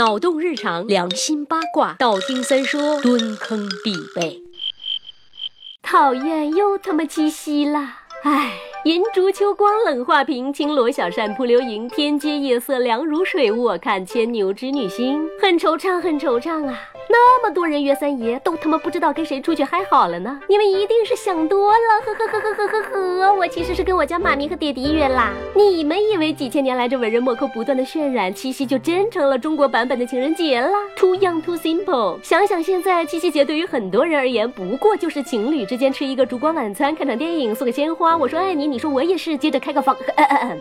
脑洞日常，良心八卦，道听三说，蹲坑必备。讨厌，又他妈七夕了！唉，银烛秋光冷画屏，轻罗小扇扑流萤，天阶夜色凉如水，卧看牵牛织女星，很惆怅，很惆怅啊！那么多人约三爷，都他妈不知道跟谁出去嗨好了呢？你们一定是想多了，呵呵呵呵呵呵呵。我其实是跟我家妈咪和爹地约啦。你们以为几千年来这文人墨客不断的渲染，七夕就真成了中国版本的情人节了？Too young, too simple。想想现在七夕节对于很多人而言，不过就是情侣之间吃一个烛光晚餐，看场电影，送个鲜花，我说爱你，你说我也是，接着开个房。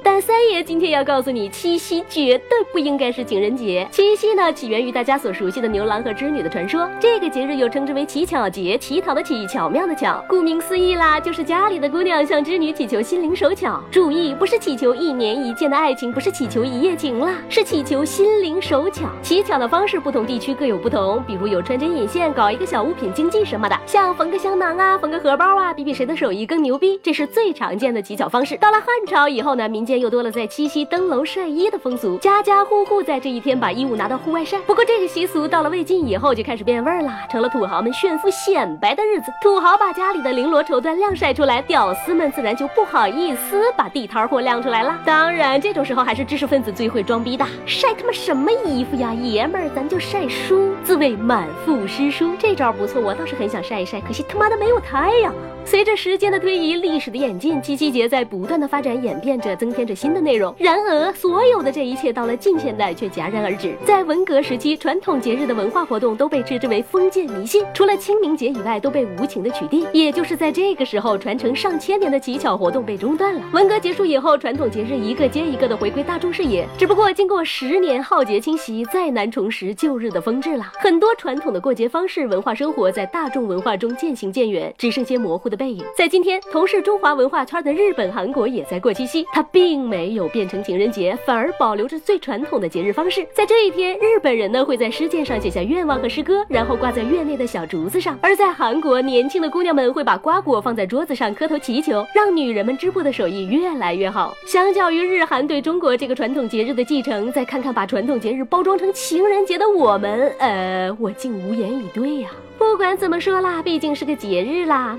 但三爷今天要告诉你，七夕绝对不应该是情人节。七夕呢，起源于大家所熟悉的牛郎和织女。的传说，这个节日又称之为乞巧节，乞讨的乞，巧妙的巧，顾名思义啦，就是家里的姑娘向织女祈求心灵手巧。注意，不是祈求一年一见的爱情，不是祈求一夜情啦，是祈求心灵手巧。乞巧的方式不同地区各有不同，比如有穿针引线，搞一个小物品经济什么的，像缝个香囊啊，缝个荷包啊，比比谁的手艺更牛逼，这是最常见的的乞巧方式。到了汉朝以后呢，民间又多了在七夕登楼晒衣的风俗，家家户户在这一天把衣物拿到户外晒。不过这个习俗到了魏晋以后。就开始变味儿了，成了土豪们炫富显摆的日子。土豪把家里的绫罗绸缎晾晒出来，屌丝们自然就不好意思把地摊货晾出来了。当然，这种时候还是知识分子最会装逼的，晒他妈什么衣服呀？爷们儿，咱就晒书，自谓满腹诗书。这招不错，我倒是很想晒一晒，可惜他妈的没有太阳。随着时间的推移，历史的演进，七夕节在不断的发展演变着，增添着新的内容。然而，所有的这一切到了近现代却戛然而止。在文革时期，传统节日的文化活动。都被称之为封建迷信，除了清明节以外，都被无情的取缔。也就是在这个时候，传承上千年的乞巧活动被中断了。文革结束以后，传统节日一个接一个的回归大众视野。只不过经过十年浩劫侵袭，再难重拾旧日的风致了。很多传统的过节方式、文化生活，在大众文化中渐行渐远，只剩些模糊的背影。在今天，同是中华文化圈的日本、韩国也在过七夕，它并没有变成情人节，反而保留着最传统的节日方式。在这一天，日本人呢会在诗笺上写下愿望和。诗歌，然后挂在院内的小竹子上。而在韩国，年轻的姑娘们会把瓜果放在桌子上，磕头祈求，让女人们织布的手艺越来越好。相较于日韩对中国这个传统节日的继承，再看看把传统节日包装成情人节的我们，呃，我竟无言以对呀。不管怎么说啦，毕竟是个节日啦，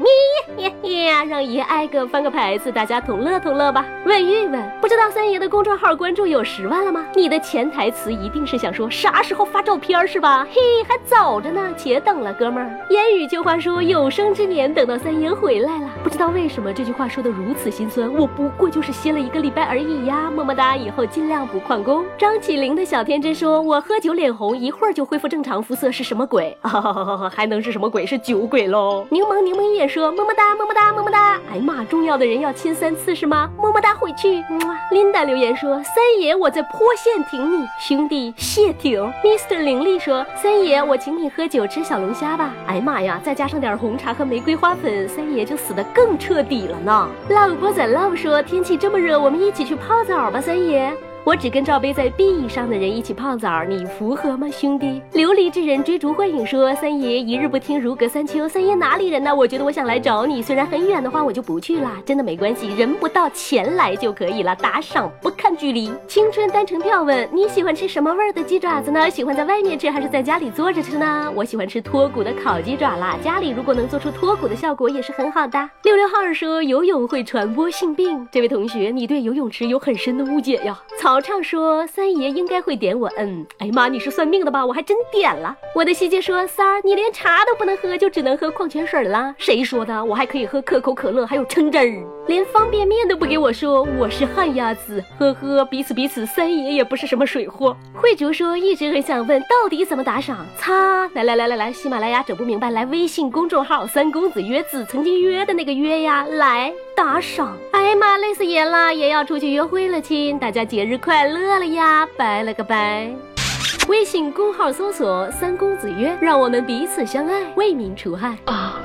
咪呀呀，让爷挨个翻个牌子，大家同乐同乐吧。问玉问，不知道三爷的公众号关注有十万了吗？你的潜台词一定是想说啥时候发照片是吧？嘿，还早着呢，且等了，哥们儿。烟雨旧话说，有生之年等到三爷回来了。不知道为什么这句话说的如此心酸，我不过就是歇了一个礼拜而已呀，么么哒，以后尽量不旷工。张起灵的小天真说，我喝酒脸红，一会儿就恢复正常肤色，是什么鬼？还。能是什么鬼？是酒鬼喽！柠檬柠檬也说么么哒么么哒么么哒。哎妈，重要的人要亲三次是吗？么么哒回去。琳达留言说：三爷我在坡县挺你，兄弟谢挺。Mr 凌厉说：三爷我请你喝酒吃小龙虾吧。哎妈呀，再加上点红茶和玫瑰花粉，三爷就死的更彻底了呢。老波仔 love 说：天气这么热，我们一起去泡澡吧，三爷。我只跟罩杯在 B 以上的人一起泡澡，你符合吗，兄弟？琉璃之人追逐幻影说：“三爷一日不听如隔三秋。”三爷哪里人呢？我觉得我想来找你，虽然很远的话，我就不去了。真的没关系，人不到钱来就可以了。打赏不看距离。青春单程票问你喜欢吃什么味儿的鸡爪子呢？喜欢在外面吃还是在家里坐着吃呢？我喜欢吃脱骨的烤鸡爪啦，家里如果能做出脱骨的效果也是很好的。六六号说游泳会传播性病，这位同学你对游泳池有很深的误解呀。曹畅说：“三爷应该会点我，嗯，哎呀妈，你是算命的吧？我还真点了。”我的西姐说：“三儿，你连茶都不能喝，就只能喝矿泉水了？谁说的？我还可以喝可口可乐，还有橙汁儿，连方便面都不给我说，我是旱鸭子。呵呵，彼此彼此，三爷也不是什么水货。”慧竹说：“一直很想问，到底怎么打赏？擦，来来来来来，喜马拉雅整不明白，来微信公众号三公子约子，曾经约的那个约呀，来。”打赏！哎呀妈，累死爷了，爷要出去约会了，亲！大家节日快乐了呀，拜了个拜。微信公号搜索“三公子曰”，让我们彼此相爱，为民除害啊。